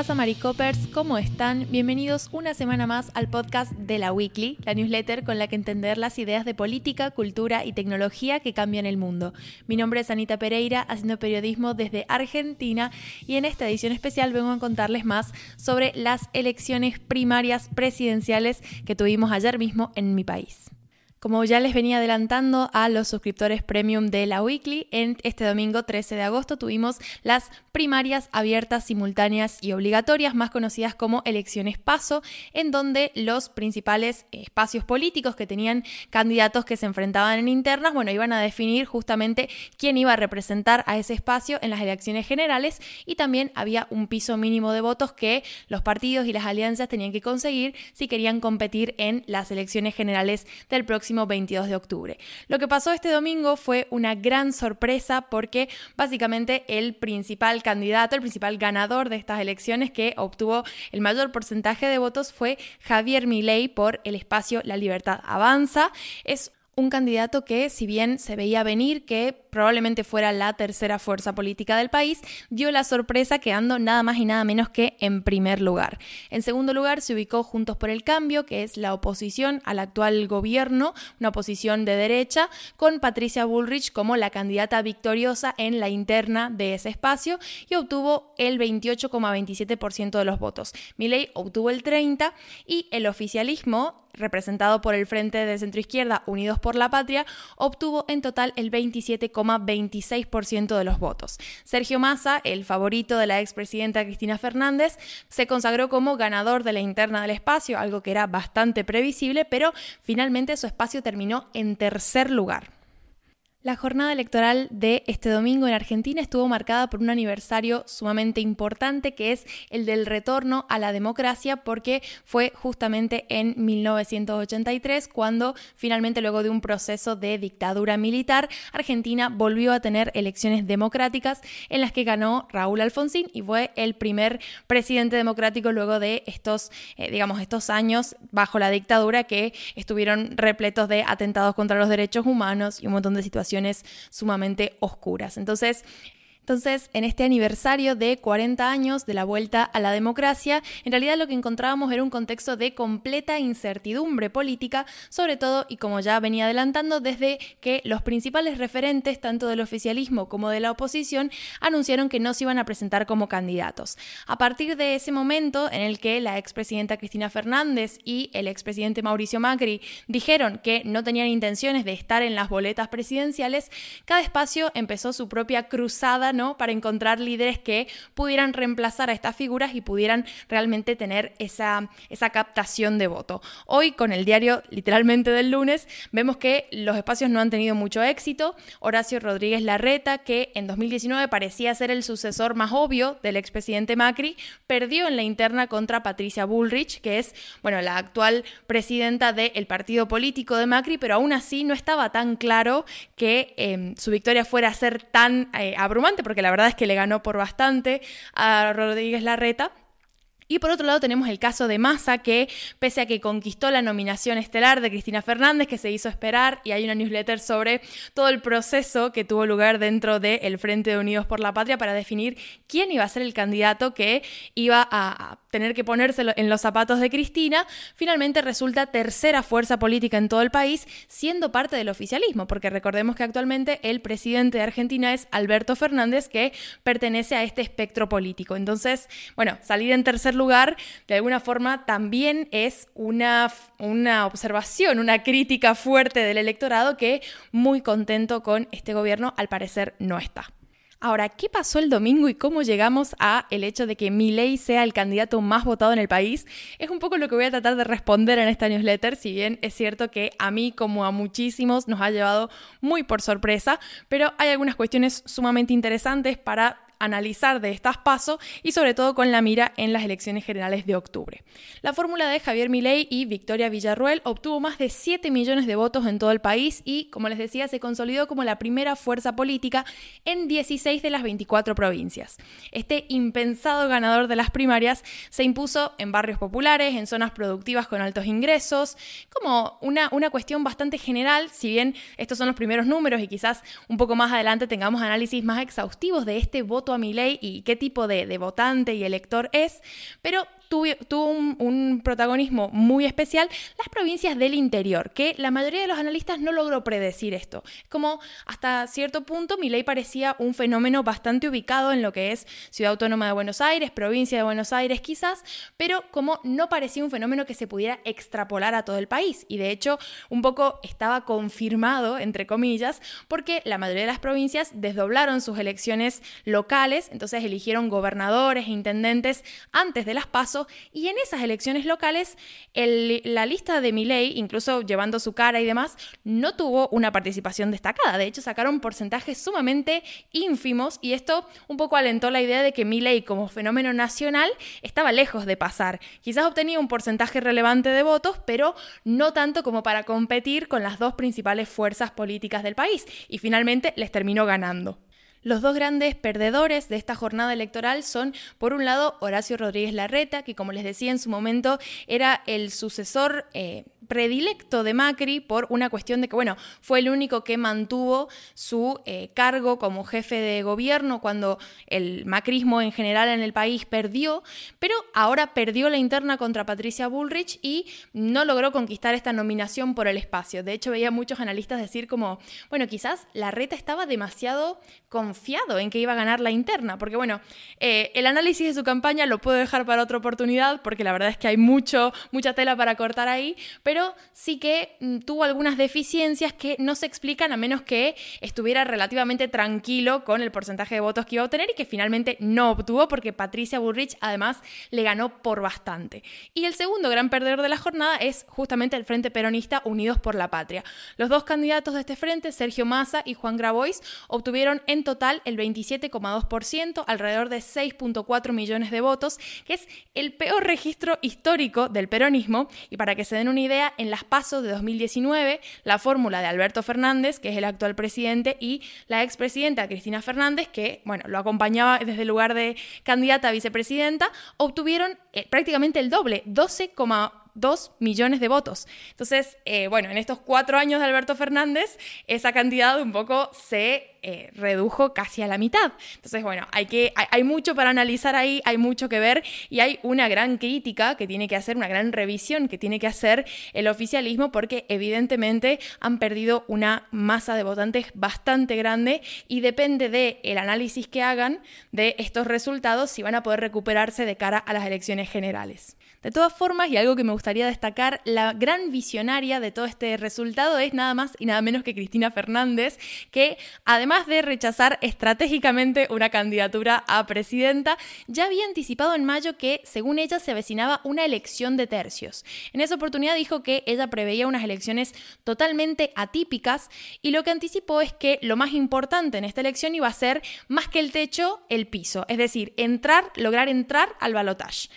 pasa, Maricopers? ¿Cómo están? Bienvenidos una semana más al podcast de la Weekly, la newsletter con la que entender las ideas de política, cultura y tecnología que cambian el mundo. Mi nombre es Anita Pereira, haciendo periodismo desde Argentina y en esta edición especial vengo a contarles más sobre las elecciones primarias presidenciales que tuvimos ayer mismo en mi país. Como ya les venía adelantando a los suscriptores premium de la Weekly, en este domingo 13 de agosto tuvimos las primarias abiertas, simultáneas y obligatorias, más conocidas como elecciones paso, en donde los principales espacios políticos que tenían candidatos que se enfrentaban en internas, bueno, iban a definir justamente quién iba a representar a ese espacio en las elecciones generales y también había un piso mínimo de votos que los partidos y las alianzas tenían que conseguir si querían competir en las elecciones generales del próximo 22 de octubre. Lo que pasó este domingo fue una gran sorpresa porque básicamente el principal candidato, el principal ganador de estas elecciones que obtuvo el mayor porcentaje de votos fue Javier Milei por el espacio La Libertad Avanza. Es un candidato que, si bien se veía venir que probablemente fuera la tercera fuerza política del país, dio la sorpresa quedando nada más y nada menos que en primer lugar. En segundo lugar se ubicó Juntos por el Cambio, que es la oposición al actual gobierno, una oposición de derecha, con Patricia Bullrich como la candidata victoriosa en la interna de ese espacio y obtuvo el 28,27% de los votos. Milei obtuvo el 30% y el oficialismo representado por el Frente de Centro Izquierda Unidos por la Patria, obtuvo en total el 27,26% de los votos. Sergio Massa, el favorito de la expresidenta Cristina Fernández, se consagró como ganador de la interna del espacio, algo que era bastante previsible, pero finalmente su espacio terminó en tercer lugar. La jornada electoral de este domingo en Argentina estuvo marcada por un aniversario sumamente importante que es el del retorno a la democracia porque fue justamente en 1983 cuando finalmente luego de un proceso de dictadura militar Argentina volvió a tener elecciones democráticas en las que ganó Raúl Alfonsín y fue el primer presidente democrático luego de estos eh, digamos estos años bajo la dictadura que estuvieron repletos de atentados contra los derechos humanos y un montón de situaciones sumamente oscuras. Entonces, entonces, en este aniversario de 40 años de la vuelta a la democracia, en realidad lo que encontrábamos era un contexto de completa incertidumbre política, sobre todo, y como ya venía adelantando, desde que los principales referentes, tanto del oficialismo como de la oposición, anunciaron que no se iban a presentar como candidatos. A partir de ese momento en el que la expresidenta Cristina Fernández y el expresidente Mauricio Macri dijeron que no tenían intenciones de estar en las boletas presidenciales, cada espacio empezó su propia cruzada para encontrar líderes que pudieran reemplazar a estas figuras y pudieran realmente tener esa, esa captación de voto. Hoy, con el diario literalmente del lunes, vemos que los espacios no han tenido mucho éxito. Horacio Rodríguez Larreta, que en 2019 parecía ser el sucesor más obvio del expresidente Macri, perdió en la interna contra Patricia Bullrich, que es, bueno, la actual presidenta del partido político de Macri, pero aún así no estaba tan claro que em, su victoria fuera a ser tan eh, abrumante porque la verdad es que le ganó por bastante a Rodríguez Larreta. Y por otro lado tenemos el caso de Massa, que pese a que conquistó la nominación estelar de Cristina Fernández, que se hizo esperar, y hay una newsletter sobre todo el proceso que tuvo lugar dentro del Frente de Unidos por la Patria para definir quién iba a ser el candidato que iba a tener que ponérselo en los zapatos de Cristina, finalmente resulta tercera fuerza política en todo el país, siendo parte del oficialismo, porque recordemos que actualmente el presidente de Argentina es Alberto Fernández, que pertenece a este espectro político. Entonces, bueno, salir en tercer lugar, de alguna forma, también es una, una observación, una crítica fuerte del electorado que muy contento con este gobierno al parecer no está. Ahora, ¿qué pasó el domingo y cómo llegamos a el hecho de que Milei sea el candidato más votado en el país? Es un poco lo que voy a tratar de responder en esta newsletter, si bien es cierto que a mí como a muchísimos nos ha llevado muy por sorpresa, pero hay algunas cuestiones sumamente interesantes para analizar de estas pasos y sobre todo con la mira en las elecciones generales de octubre. La fórmula de Javier Milei y Victoria Villarruel obtuvo más de 7 millones de votos en todo el país y, como les decía, se consolidó como la primera fuerza política en 16 de las 24 provincias. Este impensado ganador de las primarias se impuso en barrios populares, en zonas productivas con altos ingresos, como una, una cuestión bastante general, si bien estos son los primeros números y quizás un poco más adelante tengamos análisis más exhaustivos de este voto a Milei y qué tipo de, de votante y elector es, pero tuvo, un, protagonismo muy especial las provincias del interior, que la mayoría de los analistas no logró predecir esto. Como hasta cierto punto ley parecía un fenómeno bastante ubicado en lo que es Ciudad Autónoma de Buenos Aires, provincia de Buenos Aires quizás, pero como no parecía un fenómeno que se pudiera extrapolar a todo el país. Y de hecho un poco estaba confirmado, entre comillas, porque la mayoría de las provincias desdoblaron sus elecciones locales, entonces eligieron gobernadores e intendentes antes de las pasos y en esas elecciones locales la lista de Milei, incluso llevando su cara y demás, no tuvo una participación destacada. De hecho, sacaron porcentajes sumamente ínfimos y esto un poco alentó la idea de que Milei como fenómeno nacional estaba lejos de pasar. Quizás obtenía un porcentaje relevante de votos, pero no tanto como para competir con las dos principales fuerzas políticas del país y finalmente les terminó ganando. Los dos grandes perdedores de esta jornada electoral son, por un lado, Horacio Rodríguez Larreta, que como les decía en su momento era el sucesor eh, predilecto de Macri por una cuestión de que, bueno, fue el único que mantuvo su eh, cargo como jefe de gobierno cuando el macrismo en general en el país perdió, pero ahora perdió la interna contra Patricia Bullrich y no logró conquistar esta nominación por el espacio. De hecho, veía muchos analistas decir como, bueno, quizás la reta estaba demasiado confiado en que iba a ganar la interna, porque bueno, eh, el análisis de su campaña lo puedo dejar para otra oportunidad, porque la verdad es que hay mucho, mucha tela para cortar ahí, pero sí que mm, tuvo algunas deficiencias que no se explican a menos que estuviera relativamente tranquilo con el porcentaje de votos que iba a obtener y que finalmente no obtuvo porque Patricia Burrich además le ganó por bastante. Y el segundo gran perdedor de la jornada es justamente el Frente Peronista Unidos por la Patria. Los dos candidatos de este frente, Sergio Massa y Juan Grabois, obtuvieron en total el 27,2%, alrededor de 6.4 millones de votos, que es el peor registro histórico del peronismo. Y para que se den una idea, en las pasos de 2019 la fórmula de Alberto Fernández, que es el actual presidente, y la expresidenta Cristina Fernández, que bueno, lo acompañaba desde el lugar de candidata a vicepresidenta, obtuvieron eh, prácticamente el doble, 12, 2 millones de votos. Entonces, eh, bueno, en estos cuatro años de Alberto Fernández, esa cantidad un poco se eh, redujo casi a la mitad. Entonces, bueno, hay, que, hay, mucho para analizar ahí, hay mucho que ver y hay una gran crítica que tiene que hacer, una gran revisión que tiene que hacer el oficialismo porque evidentemente han perdido una masa de votantes bastante grande y depende del el análisis que hagan de estos resultados si van a poder recuperarse de cara a las elecciones generales. De todas formas, y algo que me gustaría destacar, la gran visionaria de todo este resultado es nada más y nada menos que Cristina Fernández, que además de rechazar estratégicamente una candidatura a presidenta, ya había anticipado en mayo que, según ella, se avecinaba una elección de tercios. En esa oportunidad dijo que ella preveía unas elecciones totalmente atípicas y lo que anticipó es que lo más importante en esta elección iba a ser, más que el techo, el piso, es decir, entrar, lograr entrar al balotaje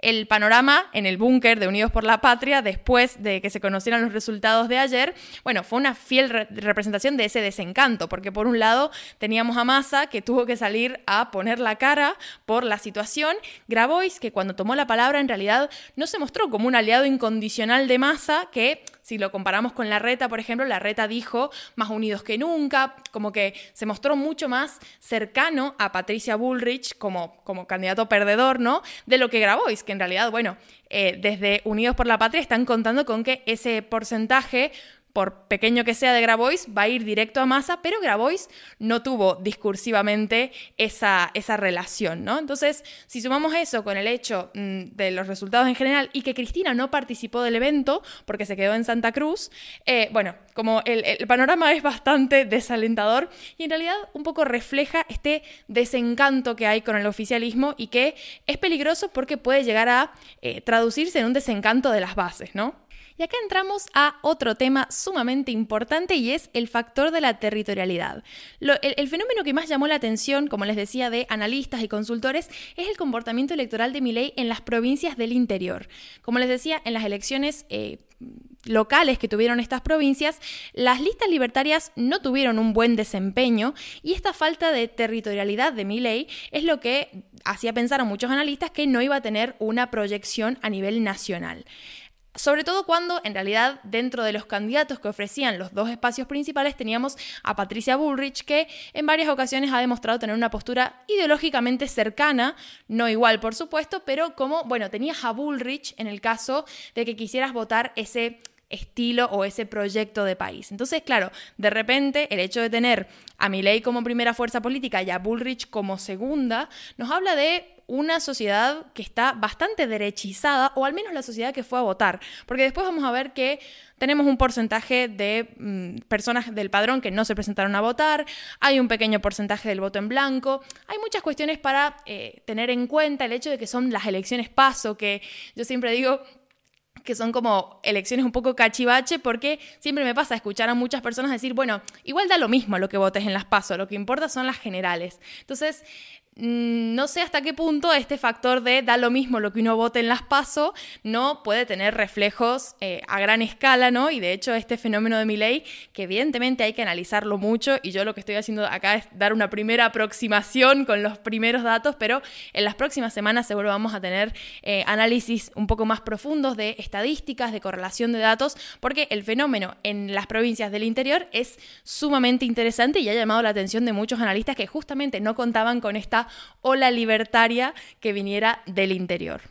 el panorama en el búnker de Unidos por la Patria después de que se conocieran los resultados de ayer, bueno, fue una fiel representación de ese desencanto, porque por un lado teníamos a Massa que tuvo que salir a poner la cara por la situación, Grabois que cuando tomó la palabra en realidad no se mostró como un aliado incondicional de Massa que si lo comparamos con la reta, por ejemplo, la reta dijo más unidos que nunca, como que se mostró mucho más cercano a Patricia Bullrich como, como candidato perdedor, ¿no? De lo que Grabois, que en realidad, bueno, eh, desde Unidos por la Patria están contando con que ese porcentaje por pequeño que sea de Grabois, va a ir directo a masa, pero Grabois no tuvo discursivamente esa, esa relación, ¿no? Entonces, si sumamos eso con el hecho mm, de los resultados en general y que Cristina no participó del evento porque se quedó en Santa Cruz, eh, bueno, como el, panorama es bastante desalentador y en realidad un poco refleja este desencanto que hay con el oficialismo y que es peligroso porque puede llegar a eh, traducirse en un desencanto de las bases, ¿no? Y acá entramos a otro tema sumamente importante y es el factor de la territorialidad. el, fenómeno que más llamó la atención, como les decía, de analistas y consultores es el comportamiento electoral de Milei en las provincias del interior. Como les decía, en las elecciones... Eh, locales que tuvieron estas provincias, las listas libertarias no tuvieron un buen desempeño y esta falta de territorialidad de Milei es lo que hacía pensar a muchos analistas que no iba a tener una proyección a nivel nacional. Sobre todo cuando en realidad dentro de los candidatos que ofrecían los dos espacios principales teníamos a Patricia Bullrich que en varias ocasiones ha demostrado tener una postura ideológicamente cercana, no igual por supuesto, pero como, bueno, tenías a Bullrich en el caso de que quisieras votar ese estilo o ese proyecto de país. Entonces, claro, de repente el hecho de tener a Milley como primera fuerza política y a Bullrich como segunda nos habla de una sociedad que está bastante derechizada, o al menos la sociedad que fue a votar, porque después vamos a ver que tenemos un porcentaje de mm, personas del padrón que no se presentaron a votar, hay un pequeño porcentaje del voto en blanco, hay muchas cuestiones para eh, tener en cuenta el hecho de que son las elecciones paso, que yo siempre digo que son como elecciones un poco cachivache, porque siempre me pasa escuchar a muchas personas decir, bueno, igual da lo mismo lo que votes en las PASO, lo que importa son las generales. Entonces, no sé hasta qué punto este factor de da lo mismo lo que uno vote en las PASO no puede tener reflejos eh, a gran escala, ¿no? Y de hecho este fenómeno de mi ley, que evidentemente hay que analizarlo mucho y yo lo que estoy haciendo acá es dar una primera aproximación con los primeros datos, pero en las próximas semanas seguro vamos a tener eh, análisis un poco más profundos de estadísticas, de correlación de datos, porque el fenómeno en las provincias del interior es sumamente interesante y ha llamado la atención de muchos analistas que justamente no contaban con esta o la libertaria que viniera del interior.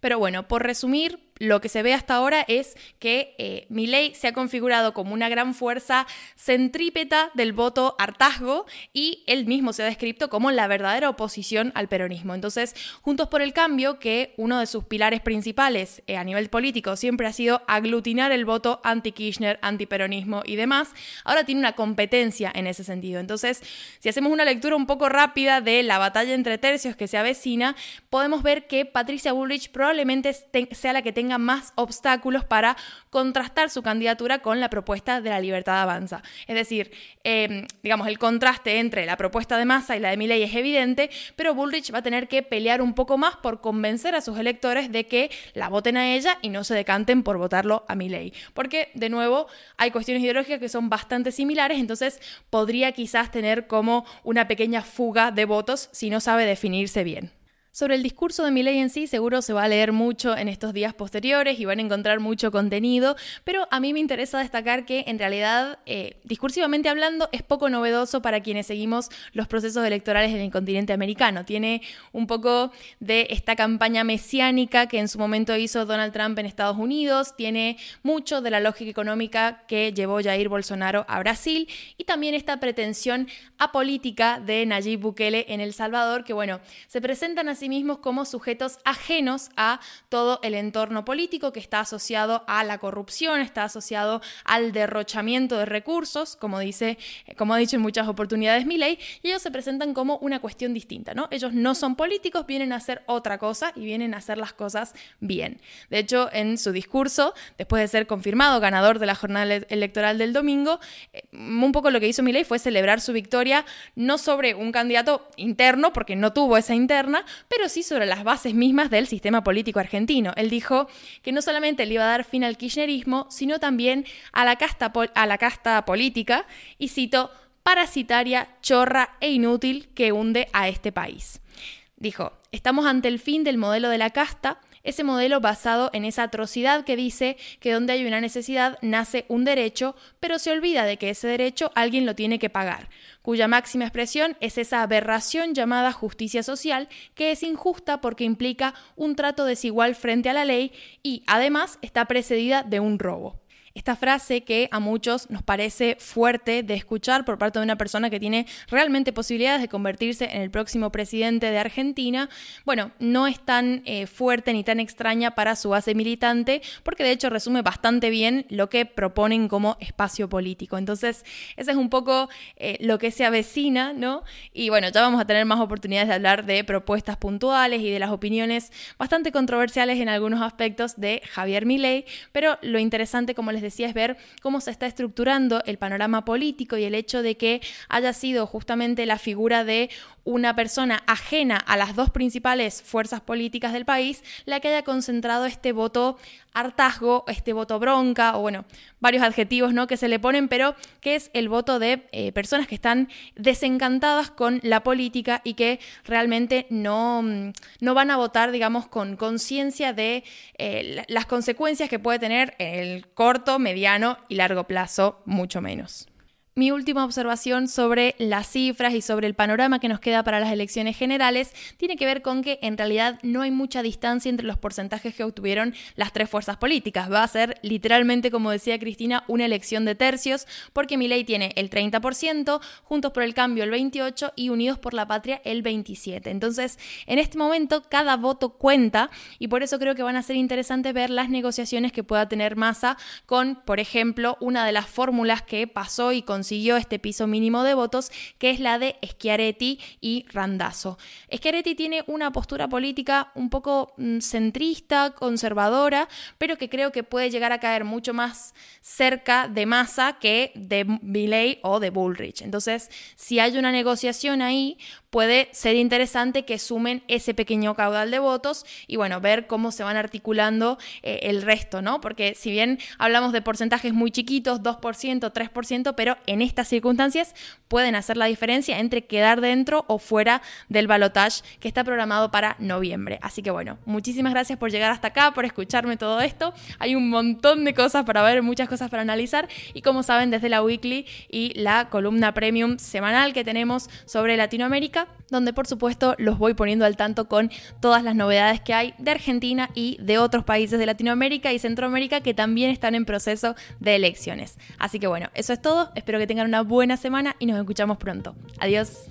Pero bueno, por resumir, lo que se ve hasta ahora es que eh, se ha configurado como una gran fuerza centrípeta del voto hartazgo y él mismo se ha descrito como la verdadera oposición al peronismo. Entonces, Juntos por el Cambio, que uno de sus pilares principales eh, a nivel político siempre ha sido aglutinar el voto anti-Kirchner, anti-peronismo y demás, ahora tiene una competencia en ese sentido. Entonces, si hacemos una lectura un poco rápida de la batalla entre tercios que se avecina, podemos ver que Patricia Bullrich probablemente sea la que tenga más obstáculos para contrastar su candidatura con la propuesta de la libertad avanza. Es decir, em, digamos, el contraste entre la propuesta de Massa y la de Milley es evidente, pero Bullrich va a tener que pelear un poco más por convencer a sus electores de que la voten a ella y no se decanten por votarlo a Milley. Porque, de nuevo, hay cuestiones ideológicas que son bastante similares, entonces podría quizás tener como una pequeña fuga de votos si no sabe definirse bien. Sobre el discurso de Milley en sí, seguro se va a leer mucho en estos días posteriores y van a encontrar mucho contenido, pero a mí me interesa destacar que en realidad, eh, discursivamente hablando, es poco novedoso para quienes seguimos los procesos electorales en el continente americano. Tiene un poco de esta campaña mesiánica que en su momento hizo Donald Trump en Estados Unidos, tiene mucho de la lógica económica que llevó Jair Bolsonaro a Brasil y también esta pretensión apolítica de Nayib Bukele en El Salvador, que bueno, se presentan así mismos como sujetos ajenos a todo el entorno político que está asociado a la corrupción, está asociado al derrochamiento de recursos, como dice, como ha dicho en muchas oportunidades Milei, y ellos se presentan como una cuestión distinta, ¿no? Ellos no son políticos, vienen a hacer otra cosa y vienen a hacer las cosas bien. De hecho, en su discurso, después de ser confirmado ganador de la jornada electoral del domingo, eh, un poco lo que hizo Milei fue celebrar su victoria no sobre un candidato interno, porque no tuvo esa interna, pero sí sobre las bases mismas del sistema político argentino. Él dijo que no solamente le iba a dar fin al kirchnerismo, sino también a la casta, a la casta política, y cito, parasitaria, chorra e inútil que hunde a este país. Dijo, estamos ante el fin del modelo de la casta, ese modelo basado en esa atrocidad que dice que donde hay una necesidad nace un derecho, pero se olvida de que ese derecho alguien lo tiene que pagar cuya máxima expresión es esa aberración llamada justicia social, que es injusta porque implica un trato desigual frente a la ley y además está precedida de un robo. Esta frase que a muchos nos parece fuerte de escuchar por parte de una persona que tiene realmente posibilidades de convertirse en el próximo presidente de Argentina, bueno, no es tan eh, fuerte ni tan extraña para su base militante, porque de hecho resume bastante bien lo que proponen como espacio político. Entonces, ese es un poco eh, lo que se avecina, ¿no? Y bueno, ya vamos a tener más oportunidades de hablar de propuestas puntuales y de las opiniones bastante controversiales en algunos aspectos de Javier Milei, pero lo interesante, como les decía, decía, es ver cómo se está estructurando el panorama político y el hecho de que haya sido justamente la figura de una persona ajena a las dos principales fuerzas políticas del país la que haya concentrado este voto hartazgo, este voto bronca, o bueno, varios adjetivos ¿no? que se le ponen, pero que es el voto de eh, personas que están desencantadas con la política y que realmente no, mm, no van a votar, digamos, con conciencia de eh, las consecuencias que puede tener en el corto, mediano y largo plazo, mucho menos. Mi última observación sobre las cifras y sobre el panorama que nos queda para las elecciones generales tiene que ver con que en realidad no hay mucha distancia entre los porcentajes que obtuvieron las tres fuerzas políticas. Va a ser literalmente, como decía Cristina, una elección de tercios, porque ley tiene el 30%, Juntos por el Cambio el 28% y Unidos por la Patria el 27%. Entonces, en este momento cada voto cuenta y por eso creo que van a ser interesantes ver las negociaciones que pueda tener Massa con, por ejemplo, una de las fórmulas que pasó y consiguió consiguió este piso mínimo de votos, que es la de Schiaretti y Randazzo. Schiaretti tiene una postura política un poco mm, centrista, conservadora, pero que creo que puede llegar a caer mucho más cerca de Massa que de Milley o de Bullrich. Entonces, si hay una negociación ahí, puede ser interesante que sumen ese pequeño caudal de votos y bueno, ver cómo se van articulando eh, el resto, ¿no? Porque si bien hablamos de porcentajes muy chiquitos, 2%, 3%, pero en estas circunstancias pueden hacer la diferencia entre quedar dentro o fuera del balotage que está programado para noviembre. Así que bueno, muchísimas gracias por llegar hasta acá, por escucharme todo esto. Hay un montón de cosas para ver, muchas cosas para analizar y como saben desde la weekly y la columna premium semanal que tenemos sobre Latinoamérica, donde por supuesto los voy poniendo al tanto con todas las novedades que hay de Argentina y de otros países de Latinoamérica y Centroamérica que también están en proceso de elecciones. Así que bueno, eso es todo, que tengan una buena semana y nos escuchamos pronto. Adiós.